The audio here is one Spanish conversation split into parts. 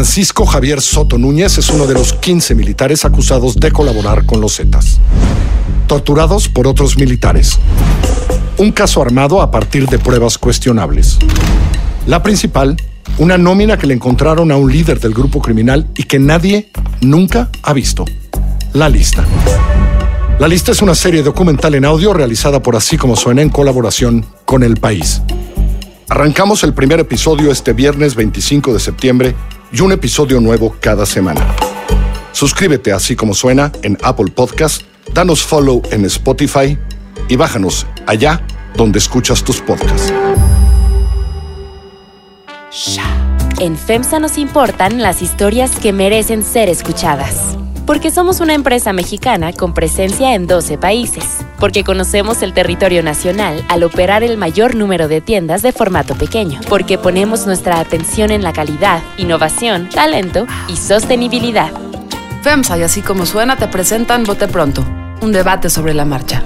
Francisco Javier Soto Núñez es uno de los 15 militares acusados de colaborar con los Zetas. Torturados por otros militares. Un caso armado a partir de pruebas cuestionables. La principal, una nómina que le encontraron a un líder del grupo criminal y que nadie nunca ha visto. La lista. La lista es una serie documental en audio realizada por Así como suena en colaboración con El País. Arrancamos el primer episodio este viernes 25 de septiembre y un episodio nuevo cada semana. Suscríbete así como suena en Apple Podcast, danos follow en Spotify y bájanos allá donde escuchas tus podcasts. En FEMSA nos importan las historias que merecen ser escuchadas. Porque somos una empresa mexicana con presencia en 12 países. Porque conocemos el territorio nacional al operar el mayor número de tiendas de formato pequeño. Porque ponemos nuestra atención en la calidad, innovación, talento y sostenibilidad. FEMSA y así como suena te presentan Bote Pronto, un debate sobre la marcha.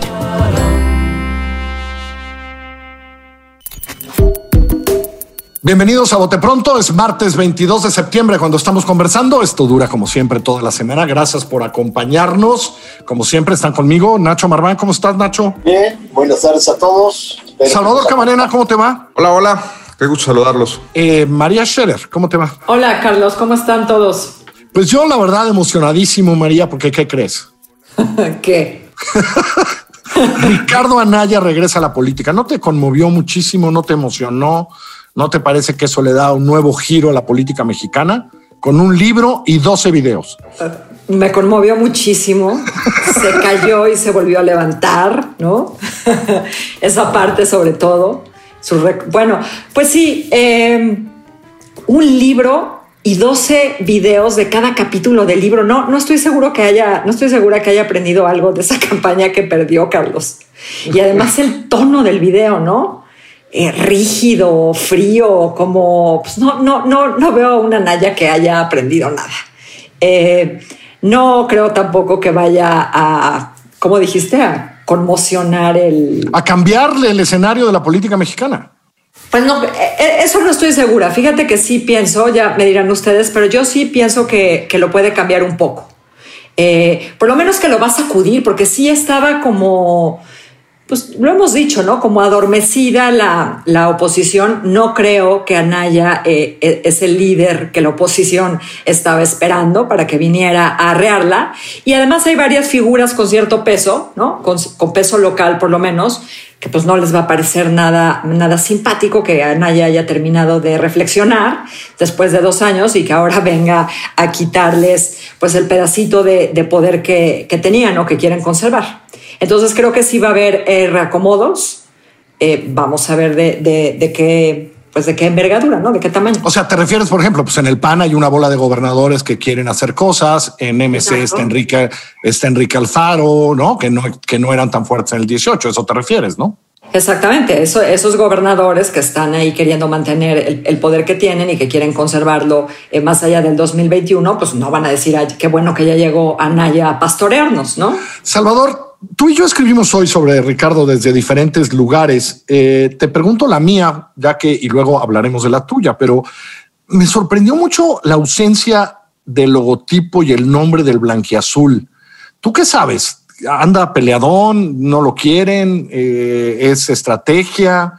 Bienvenidos a Bote Pronto, es martes 22 de septiembre cuando estamos conversando. Esto dura como siempre toda la semana. Gracias por acompañarnos. Como siempre están conmigo Nacho Marván. ¿Cómo estás, Nacho? Bien, buenas tardes a todos. Salvador Camarena, ¿cómo te va? Hola, hola. Qué gusto saludarlos. Eh, María Scherer, ¿cómo te va? Hola, Carlos, ¿cómo están todos? Pues yo, la verdad, emocionadísimo, María, porque ¿qué crees? ¿Qué? Ricardo Anaya regresa a la política. ¿No te conmovió muchísimo? ¿No te emocionó? ¿No te parece que eso le da un nuevo giro a la política mexicana? Con un libro y 12 videos. Me conmovió muchísimo. Se cayó y se volvió a levantar, ¿no? Esa parte sobre todo. bueno, pues sí, eh, un libro y 12 videos de cada capítulo del libro. No, no estoy seguro que haya, no estoy segura que haya aprendido algo de esa campaña que perdió Carlos. Y además el tono del video, ¿no? Eh, rígido, frío, como pues no, no, no, no veo una Naya que haya aprendido nada. Eh, no creo tampoco que vaya a, como dijiste, a conmocionar el... A cambiarle el escenario de la política mexicana. Pues no, eh, eso no estoy segura. Fíjate que sí pienso, ya me dirán ustedes, pero yo sí pienso que, que lo puede cambiar un poco. por lo menos que lo va a sacudir, porque sí estaba como pues lo hemos dicho, ¿no? Como adormecida la, la oposición, no creo que Anaya eh, e, es el líder que la oposición estaba esperando para que viniera a arrearla. Y además hay varias figuras con cierto peso, ¿no? Con, con, peso local por lo menos, que pues no les va a parecer nada, nada simpático que Anaya haya terminado de reflexionar después de dos años y que ahora venga a quitarles pues el pedacito de, de poder que, que tenían o que quieren conservar. Entonces creo que sí va a haber eh, reacomodos. Eh, vamos a ver de, qué pues de qué envergadura, ¿no? De qué tamaño. O sea, te refieres, por ejemplo, pues en el PAN hay una bola de gobernadores que quieren hacer cosas, en MC está Enrique, está Enrique Alfaro, ¿no? Que, ¿no? que no eran tan fuertes en el 18, eso te refieres, ¿no? Exactamente, eso, esos gobernadores que están ahí queriendo mantener el, poder que tienen y que quieren conservarlo eh, más allá del 2021, pues no van a decir, Ay, qué bueno que ya llegó Anaya a pastorearnos, ¿no? Salvador, Tú y yo escribimos hoy sobre Ricardo desde diferentes lugares. Eh, te pregunto la mía, ya que y luego hablaremos de la tuya, pero me sorprendió mucho la ausencia del logotipo y el nombre del blanquiazul. ¿Tú qué sabes? ¿Anda peleadón? ¿No lo quieren? Eh, ¿Es estrategia?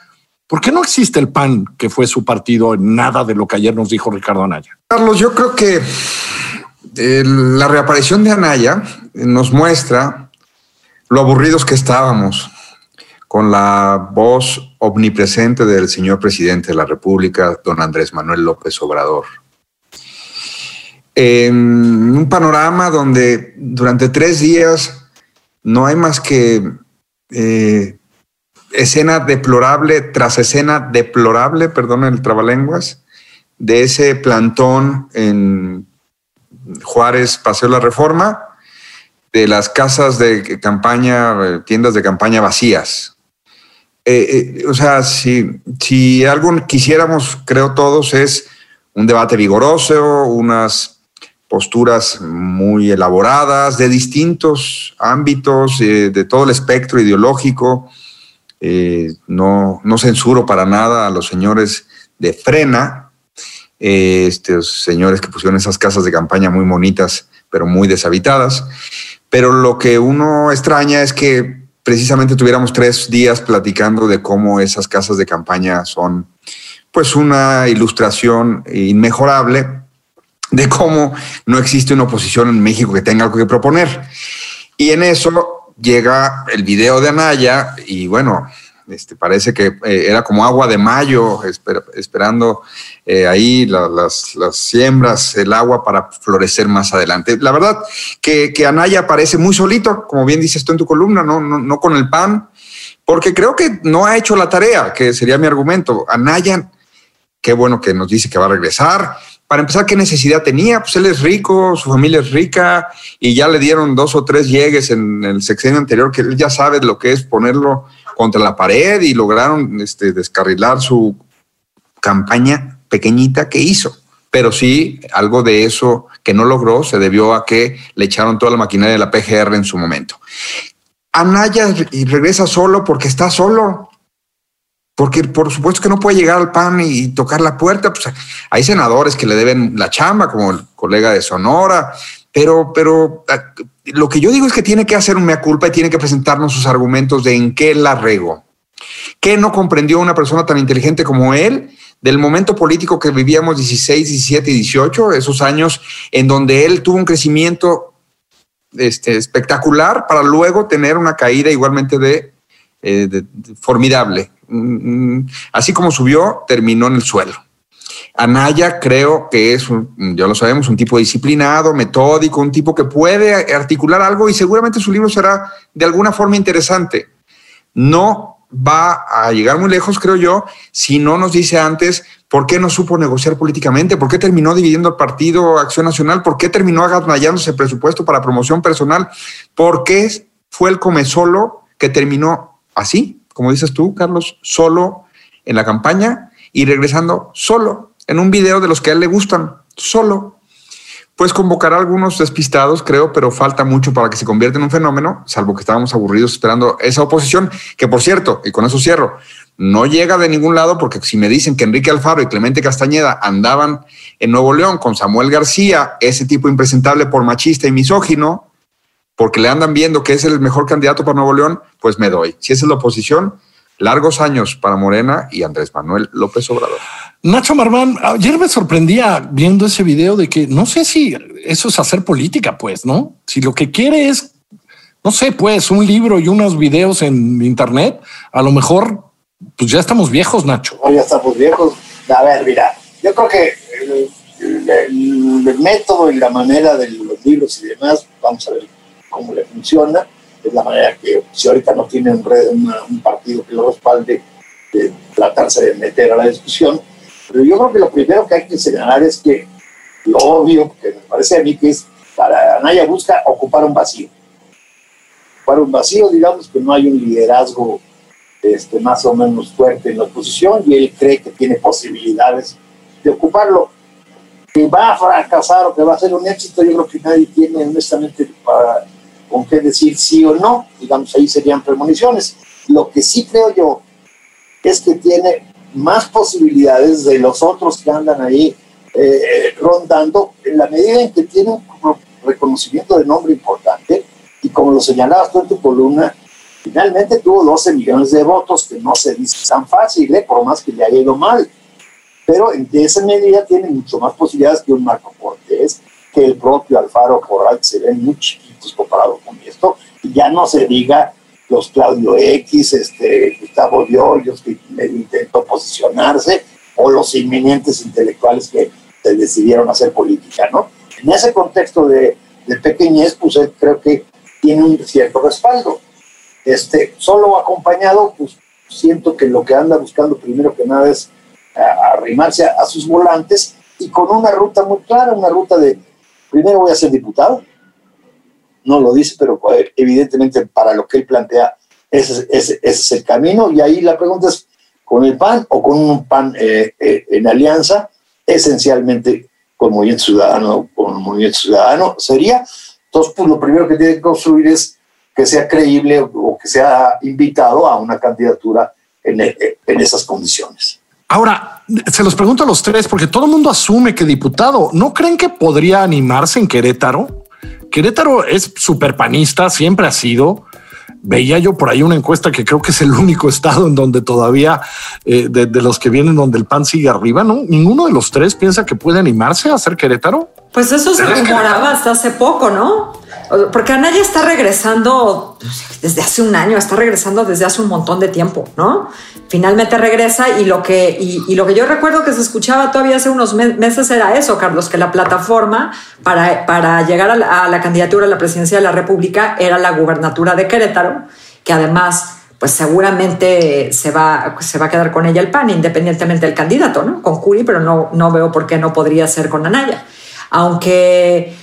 ¿Por qué no existe el PAN, que fue su partido, en nada de lo que ayer nos dijo Ricardo Anaya? Carlos, yo creo que la reaparición de Anaya nos muestra lo aburridos que estábamos con la voz omnipresente del señor presidente de la República, don Andrés Manuel López Obrador. En un panorama donde durante tres días no hay más que eh, escena deplorable tras escena deplorable, perdón el trabalenguas, de ese plantón en Juárez Paseo la Reforma, de las casas de campaña, eh, tiendas de campaña vacías. Eh, eh, o sea, si, si algo quisiéramos, creo todos, es un debate vigoroso, unas posturas muy elaboradas de distintos ámbitos, de todo el espectro ideológico. no, no censuro para nada a los señores de frena, estos señores que pusieron esas casas de campaña muy bonitas, pero muy deshabitadas. Pero lo que uno extraña es que precisamente tuviéramos tres días platicando de cómo esas casas de campaña son pues una ilustración inmejorable de cómo no existe una oposición en México que tenga algo que proponer. Y en eso llega el video de Anaya y bueno, este, parece que eh, era como agua de mayo, esperando eh, ahí las, siembras, el agua para florecer más adelante. La verdad que, que, Anaya parece muy solito, como bien dices tú en tu columna, no, no, no con el pan, porque creo que no ha hecho la tarea, que sería mi argumento. Anaya, qué bueno que nos dice que va a regresar, para empezar, ¿qué necesidad tenía? Pues él es rico, su familia es rica y ya le dieron dos o tres llegues en el sexenio anterior que él ya sabe lo que es ponerlo contra la pared y lograron este, descarrilar su campaña pequeñita que hizo. Pero sí, algo de eso que no logró se debió a que le echaron toda la maquinaria de la PGR en su momento. Anaya regresa solo porque está solo porque por supuesto que no puede llegar al PAN y tocar la puerta. Pues hay senadores que le deben la chamba, como el colega de Sonora, pero, pero ah, lo que yo digo es que tiene que hacer un mea culpa y tiene que presentarnos sus argumentos de en qué la regó. ¿Qué no comprendió una persona tan inteligente como él del momento político que vivíamos 16, 17 y 18, esos años en donde él tuvo un crecimiento este, espectacular para luego tener una caída igualmente de eh, formidable. Mm, mm, así como subió, terminó en el suelo. Anaya creo que es, ya lo sabemos, un tipo disciplinado, metódico, un tipo que puede articular algo y seguramente su libro será de alguna forma interesante. No va a llegar muy lejos, creo yo, si no nos dice antes por qué no supo negociar políticamente, por qué terminó dividiendo el partido Acción Nacional, por qué terminó aganallándose el presupuesto para promoción personal, por qué fue el come solo que terminó así, como dices tú, Carlos, solo en la campaña y regresando solo en un video de los que a él le gustan, solo. Pues convocará a algunos despistados, creo, pero falta mucho para que se convierta en un fenómeno, salvo que estábamos aburridos esperando esa oposición, que por cierto, y con eso cierro, no llega de ningún lado porque si me dicen que Enrique Alfaro y Clemente Castañeda andaban en Nuevo León con Samuel García, ese tipo impresentable por machista y misógino, porque le andan viendo que es el mejor candidato para Nuevo León, pues me doy. Si esa es la oposición, largos años para Morena y Andrés Manuel López Obrador. Nacho Marván, ayer me sorprendía viendo ese video de que no sé si eso es hacer política, pues, ¿no? Si lo que quiere es, no sé, pues un libro y unos videos en internet, a lo mejor, pues ya estamos viejos, Nacho. ya estamos viejos. A ver, mira, yo creo que el, el método y la manera de los libros y demás, vamos a ver cómo le funciona. Es la manera que, si ahorita no tiene un, partido que lo respalde, de tratarse de meter a la discusión. Pero yo creo que lo primero que hay que señalar es que lo obvio, que me parece a mí que es para Anaya busca ocupar un vacío. Ocupar un vacío, digamos que no hay un liderazgo este, más o menos fuerte en la oposición y él cree que tiene posibilidades de ocuparlo. Que va a fracasar o que va a ser un éxito, yo creo que nadie tiene honestamente para con qué decir sí o no, digamos, ahí serían premoniciones. Lo que sí creo yo es que tiene más posibilidades de los otros que andan ahí eh, rondando en la medida en que tiene un reconocimiento de nombre importante y como lo señalabas tú en tu columna, finalmente tuvo 12 millones de votos, que no se dice tan fácil, ¿eh? por más que le haya ido mal. Pero en esa medida tiene mucho más posibilidades que un Marco Cortés, que el propio Alfaro Corral, se ven muy chiquitos comparado con esto, y ya no se diga los Claudio X, este, Gustavo Diollos, que intentó posicionarse, o los inminentes intelectuales que decidieron hacer política, ¿no? En ese contexto de, de pequeñez, pues creo que tiene un cierto respaldo. Este, solo acompañado, pues siento que lo que anda buscando primero que nada es arrimarse a sus volantes y con una ruta muy clara, una ruta de primero voy a ser diputado, no lo dice, pero eh, evidentemente para lo que él plantea, ese, es el camino. Y ahí la pregunta es, ¿con el PAN o con un PAN eh, eh, en alianza? Esencialmente con Movimiento Ciudadano, con Movimiento Ciudadano sería. Entonces, pues lo primero que tiene que construir es que sea creíble o que sea invitado a una candidatura en, en esas condiciones. Ahora, se los pregunto a los tres, porque todo el mundo asume que diputado, ¿no creen que podría animarse en Querétaro? Querétaro es súper panista, siempre ha sido. Veía yo por ahí una encuesta que creo que es el único estado en donde todavía eh, de, de, los que vienen donde el pan sigue arriba, ¿no? Ninguno de los tres piensa que puede animarse a hacer Querétaro. Pues eso se rumoraba hasta hace poco, ¿no? Porque Anaya está regresando desde hace un año, está regresando desde hace un montón de tiempo, ¿no? Finalmente regresa y lo que, y, lo que yo recuerdo que se escuchaba todavía hace unos meses era eso, Carlos, que la plataforma para, para llegar a la, a la candidatura a la presidencia de la República era la gubernatura de Querétaro, que además pues seguramente se va, se va a quedar con ella el PAN, independientemente del candidato, ¿no? Con Curi, pero no, no veo por qué no podría ser con Anaya. Aunque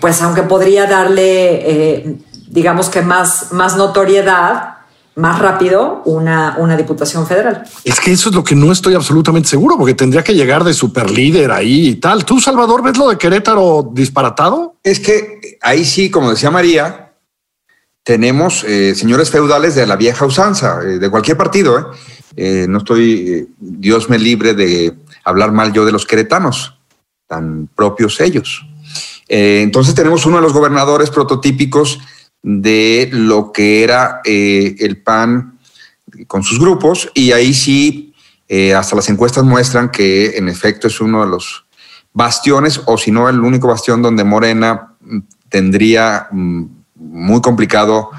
pues aunque podría darle, eh, digamos que más, más notoriedad, más rápido, una, una diputación federal. Es que eso es lo que no estoy absolutamente seguro, porque tendría que llegar de super líder ahí y tal. ¿Tú, Salvador, ves lo de Querétaro disparatado? Es que ahí sí, como decía María, tenemos eh, señores feudales de la vieja usanza, eh, de cualquier partido. ¿eh? eh no estoy, Dios me libre de hablar mal yo de los queretanos, tan propios ellos. Eh, entonces tenemos uno de los gobernadores prototípicos de lo que era eh, el PAN con sus grupos y ahí sí, eh, hasta las encuestas muestran que en efecto es uno de los bastiones o si no el único bastión donde Morena tendría mm, muy complicado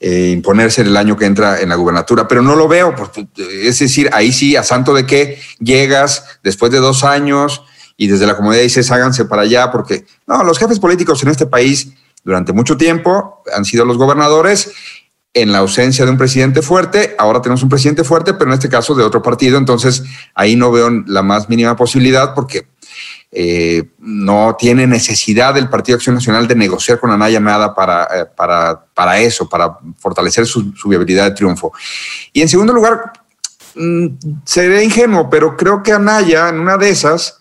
eh, imponerse el año que entra en la gubernatura, pero no lo veo, es decir, ahí sí, a santo de que llegas después de dos años, y desde la comunidad dices háganse para allá, porque no, los jefes políticos en este país durante mucho tiempo han sido los gobernadores en la ausencia de un presidente fuerte. Ahora tenemos un presidente fuerte, pero en este caso de otro partido. Entonces ahí no veo la más mínima posibilidad porque eh, no tiene necesidad del Partido Acción Nacional de negociar con Anaya nada para, eh, para, para eso, para fortalecer su, su, viabilidad de triunfo. Y en segundo lugar, mmm, seré ingenuo, pero creo que Anaya en una de esas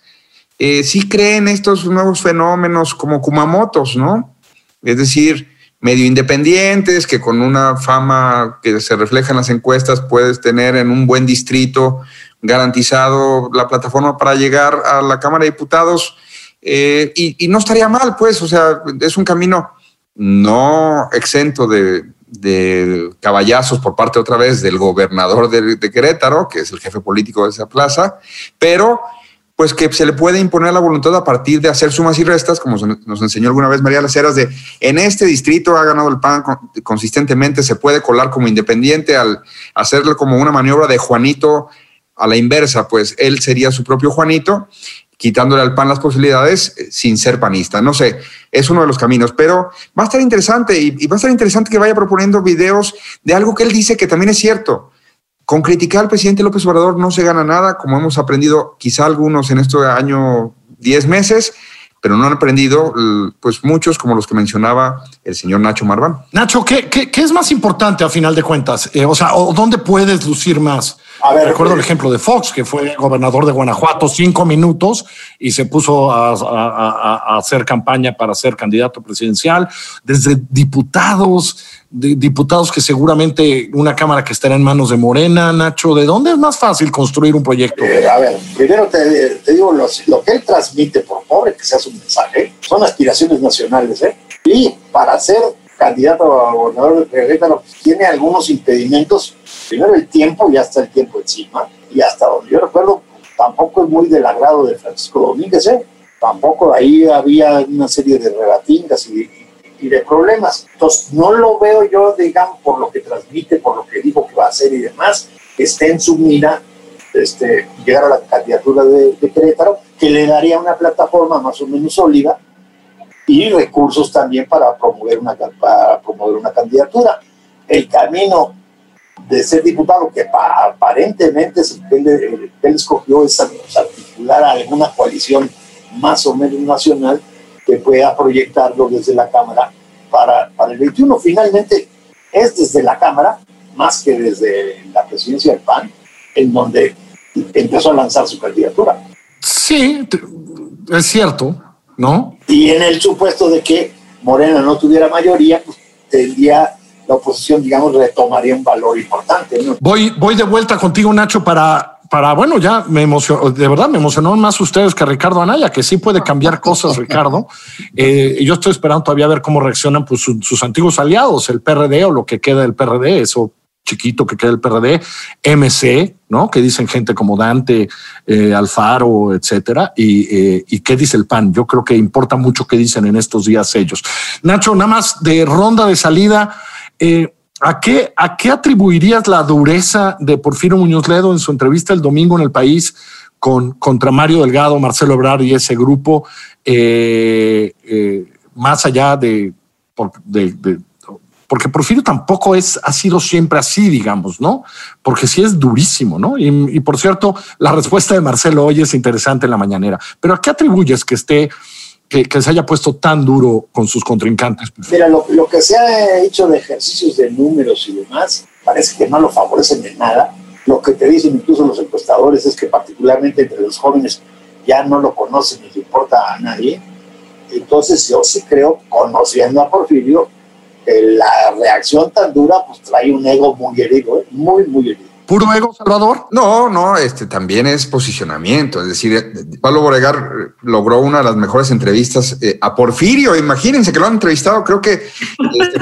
eh, sí creen estos nuevos fenómenos como Kumamotos, ¿no? Es decir, medio independientes, que con una fama que se refleja en las encuestas puedes tener en un buen distrito garantizado la plataforma para llegar a la Cámara de Diputados. Eh, y, no estaría mal, pues, o sea, es un camino no exento de, caballazos por parte otra vez del gobernador de Querétaro, que es el jefe político de esa plaza, pero pues que se le puede imponer la voluntad a partir de hacer sumas y restas, como nos enseñó alguna vez María Las Heras, de en este distrito ha ganado el PAN consistentemente, se puede colar como independiente al hacerle como una maniobra de Juanito a la inversa, pues él sería su propio Juanito, quitándole al PAN las posibilidades eh, sin ser panista. No sé, es uno de los caminos, pero va a estar interesante y va a estar interesante que vaya proponiendo videos de algo que él dice que también es cierto con criticar al presidente López Obrador no se gana nada, como hemos aprendido quizá algunos en este año 10 meses, pero no han aprendido pues muchos como los que mencionaba el señor Nacho Marván. Nacho, ¿qué, es más importante a final de cuentas? Eh, o sea, ¿o ¿dónde puedes lucir más? A ver, Recuerdo el ejemplo de Fox, que fue gobernador de Guanajuato cinco minutos y se puso a, a, a hacer campaña para ser candidato presidencial. Desde diputados, de diputados que seguramente una cámara que estará en manos de Morena, Nacho, ¿de dónde es más fácil construir un proyecto? Eh, a ver, primero te, te digo, lo, lo, que él transmite, por pobre que sea su mensaje, son aspiraciones nacionales, ¿eh? Y para ser candidato a gobernador de Querétaro tiene algunos impedimentos. Primero el tiempo, ya está el tiempo encima, y hasta donde yo recuerdo, tampoco es muy del agrado de Francisco Domínguez, ¿eh? Tampoco ahí había una serie de rebatingas y, y de problemas. Entonces, no lo veo yo, digamos, por lo que transmite, por lo que dijo que va a hacer y demás, esté en su mira este, llegar a la candidatura de, de Querétaro, que le daría una plataforma más o menos sólida y recursos también para promover una, para promover una candidatura. El camino de ser diputado, que aparentemente es el que él, él escogió, es articular a alguna coalición más o menos nacional que pueda proyectarlo desde la Cámara para, para el 21. Finalmente, es desde la Cámara, más que desde la presidencia del PAN, en donde empezó a lanzar su candidatura. Sí, es cierto, ¿no? Y en el supuesto de que Morena no tuviera mayoría, pues tendría la oposición, digamos, retomaría un valor importante. ¿no? Voy, voy de vuelta contigo, Nacho, para para, bueno, ya me emocionó, de verdad me emocionó más ustedes que Ricardo Anaya, que sí puede cambiar cosas, Ricardo. Eh, yo estoy esperando todavía ver cómo reaccionan pues, sus antiguos aliados, el PRD o lo que queda del PRD, eso chiquito que queda el PRD, MC, ¿no? Que dicen gente como Dante, eh, Alfaro, etcétera. Y, eh, y, qué dice el PAN. Yo creo que importa mucho qué dicen en estos días ellos. Nacho, nada más de ronda de salida. Eh, ¿A qué, ¿A qué atribuirías la dureza de Porfirio Muñoz Ledo en su entrevista el domingo en el país con, contra Mario Delgado, Marcelo Ebrard y ese grupo, más allá de, de porque Porfirio tampoco es, ha sido siempre así, digamos, ¿no? Porque sí es durísimo, ¿no? Y, por cierto, la respuesta de Marcelo hoy es interesante en la mañanera. Pero ¿a qué atribuyes que esté, que, se haya puesto tan duro con sus contrincantes? Mira, lo, que se ha hecho de ejercicios de números y demás, parece que no lo favorecen de nada. Lo que te dicen incluso los encuestadores es que particularmente entre los jóvenes ya no lo conocen ni le importa a nadie. Entonces yo sí creo, conociendo a Porfirio, la reacción tan dura pues trae un ego muy herido, ¿eh? muy, muy herido. ¿Puro ego, Salvador? No, no, este también es posicionamiento. Es decir, Pablo Boregar logró una de las mejores entrevistas eh, a Porfirio. Imagínense que lo han entrevistado. Creo que este,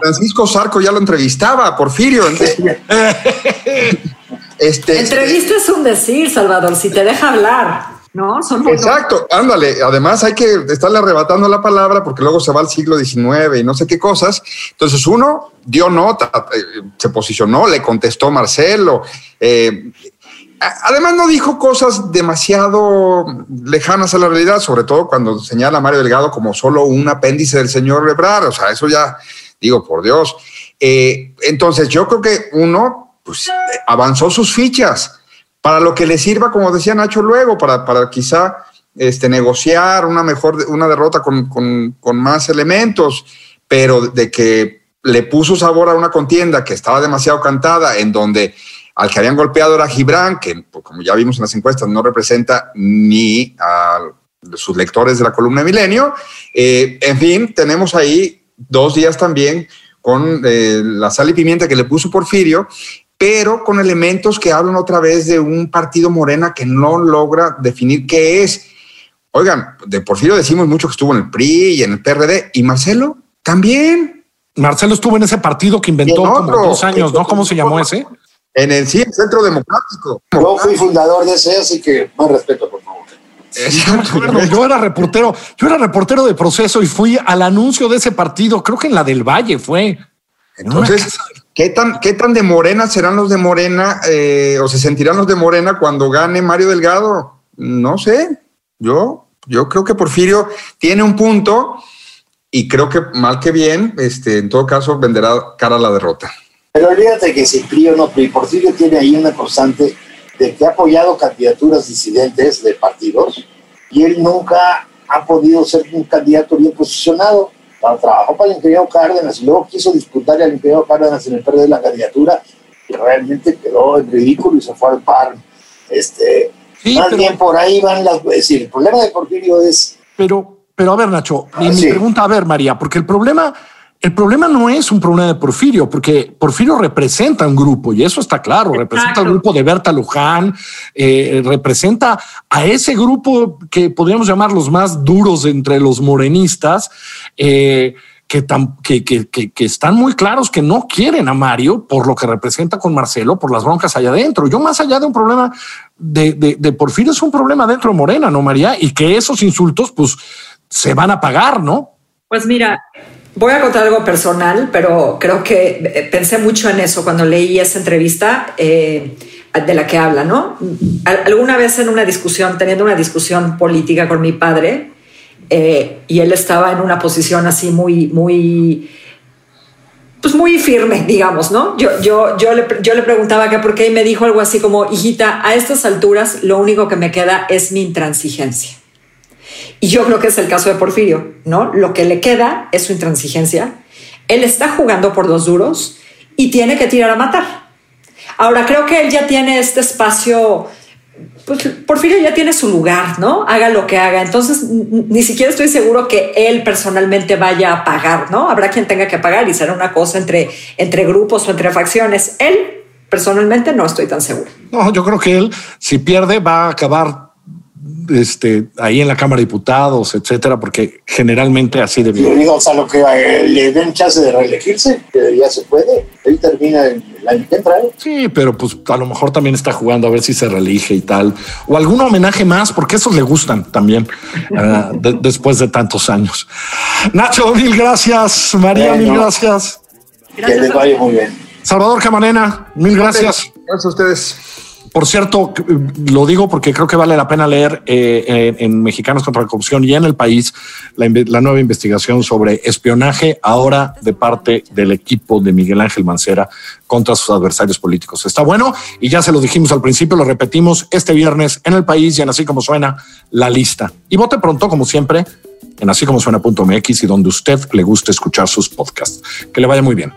Francisco, Sarco ya lo entrevistaba a Porfirio. este, Entrevista es un decir, Salvador, si te deja hablar. ¿No? Exacto, ándale. Además hay que estarle arrebatando la palabra porque luego se va al siglo XIX y no sé qué cosas. Entonces uno dio nota, eh, se posicionó, le contestó Marcelo. Eh, además no dijo cosas demasiado lejanas a la realidad, sobre todo cuando señala a Mario Delgado como solo un apéndice del señor Lebrar. O sea, eso ya digo, por Dios. Eh, entonces yo creo que uno pues, avanzó sus fichas para lo que le sirva, como decía Nacho luego, para, para quizá este, negociar una mejor, una derrota con, con, más elementos, pero de que le puso sabor a una contienda que estaba demasiado cantada, en donde al que habían golpeado era Gibran, que pues, como ya vimos en las encuestas no representa ni a sus lectores de la columna Milenio. Eh, en fin, tenemos ahí dos días también con eh, la sal y pimienta que le puso Porfirio pero con elementos que hablan otra vez de un partido morena que no logra definir qué es. Oigan, de Porfirio decimos mucho que estuvo en el PRI y en el PRD, y Marcelo también. Marcelo estuvo en ese partido que inventó como dos años, ¿no? ¿Cómo se llamó ese? En el sí, Centro Democrático. Yo fui fundador de ese, así que más respeto, por favor. yo era reportero, yo era reportero de proceso y fui al anuncio de ese partido, creo que en la del Valle fue. Entonces, ¿qué tan, ¿qué tan de Morena serán los de Morena eh, o se sentirán los de Morena cuando gane Mario Delgado? No sé. Yo, yo creo que Porfirio tiene un punto y creo que mal que bien, este, en todo caso, venderá cara a la derrota. Pero olvídate que si PRI o no PRI, Porfirio tiene ahí una constante de que ha apoyado candidaturas disidentes de partidos y él nunca ha podido ser un candidato bien posicionado trabajó para el ingeniero Cárdenas y luego quiso disputarle al ingeniero Cárdenas en el PRD de la candidatura y realmente quedó en ridículo y se fue al par. Este, más bien por ahí van las... Es decir, el problema de Porfirio es... Pero, pero a ver, Nacho, y mi pregunta, a ver, María, porque el problema el problema no es un problema de Porfirio, porque Porfirio representa un grupo y eso está claro, representa el grupo de Berta Luján, eh, representa a ese grupo que podríamos llamar los más duros entre los morenistas, eh, que, que, que, están muy claros que no quieren a Mario por lo que representa con Marcelo, por las broncas allá adentro. Yo más allá de un problema de, de, de Porfirio es un problema dentro de Morena, ¿no, María? Y que esos insultos pues se van a pagar, ¿no? Pues mira, Voy a contar algo personal, pero creo que eh, pensé mucho en eso cuando leí esa entrevista eh, de la que habla, ¿no? Alguna vez en una discusión, teniendo una discusión política con mi padre, eh, y él estaba en una posición así muy, muy, pues muy firme, digamos, ¿no? Yo, yo, yo, le, yo le preguntaba que por qué y me dijo algo así como, hijita, a estas alturas lo único que me queda es mi intransigencia. Y yo creo que es el caso de Porfirio, ¿no? Lo que le queda es su intransigencia. Él está jugando por dos duros y tiene que tirar a matar. Ahora, creo que él ya tiene este espacio, pues Porfirio ya tiene su lugar, ¿no? Haga lo que haga. Entonces, ni siquiera estoy seguro que él personalmente vaya a pagar, ¿no? Habrá quien tenga que pagar y será una cosa entre, entre grupos o entre facciones. Él Personalmente no estoy tan seguro. No, yo creo que él, si pierde, va a acabar este, ahí en la Cámara de Diputados, etcétera, porque generalmente así debió. digo, o sea, lo que eh, le den chance de reelegirse, que ya se puede. Él termina el año que entra. ¿eh? Sí, pero pues a lo mejor también está jugando a ver si se reelige y tal. O algún homenaje más, porque esos le gustan también ah, de- después de tantos años. Nacho, mil gracias. María, Bueno. mil gracias. Que les vaya muy bien. Salvador Camarena, mil gracias. Gracias a ustedes. Por cierto, eh, lo digo porque creo que vale la pena leer eh, en, en Mexicanos contra la Corrupción y en el país la nueva investigación sobre espionaje ahora de parte del equipo de Miguel Ángel Mancera contra sus adversarios políticos. Está bueno y ya se lo dijimos al principio, lo repetimos este viernes en el país y en así como suena la lista. Y vote pronto, como siempre, en así como suena.mx y donde usted le guste escuchar sus podcasts. Que le vaya muy bien.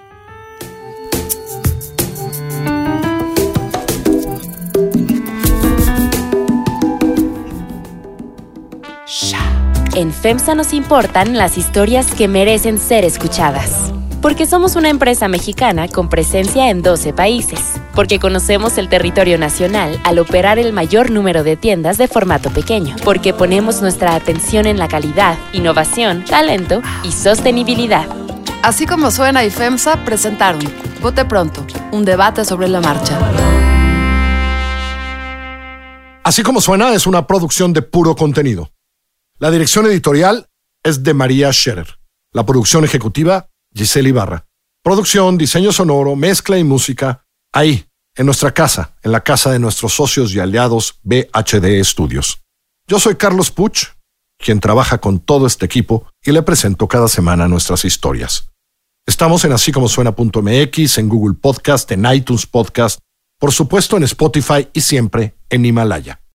En FEMSA nos importan las historias que merecen ser escuchadas. Porque somos una empresa mexicana con presencia en 12 países. Porque conocemos el territorio nacional al operar el mayor número de tiendas de formato pequeño. Porque ponemos nuestra atención en la calidad, innovación, talento y sostenibilidad. Así como suena y FEMSA presentaron Vote Pronto, un debate sobre la marcha. Así como suena, es una producción de puro contenido. La dirección editorial es de María Scherer. La producción ejecutiva, Giselle Ibarra. Producción, diseño sonoro, mezcla y música, ahí, en nuestra casa, en la casa de nuestros socios y aliados BHD Studios. Yo soy Carlos Puch, quien trabaja con todo este equipo y le presento cada semana nuestras historias. Estamos en así como suena.mx, en Google Podcast, en iTunes Podcast, por supuesto en Spotify y siempre en Himalaya.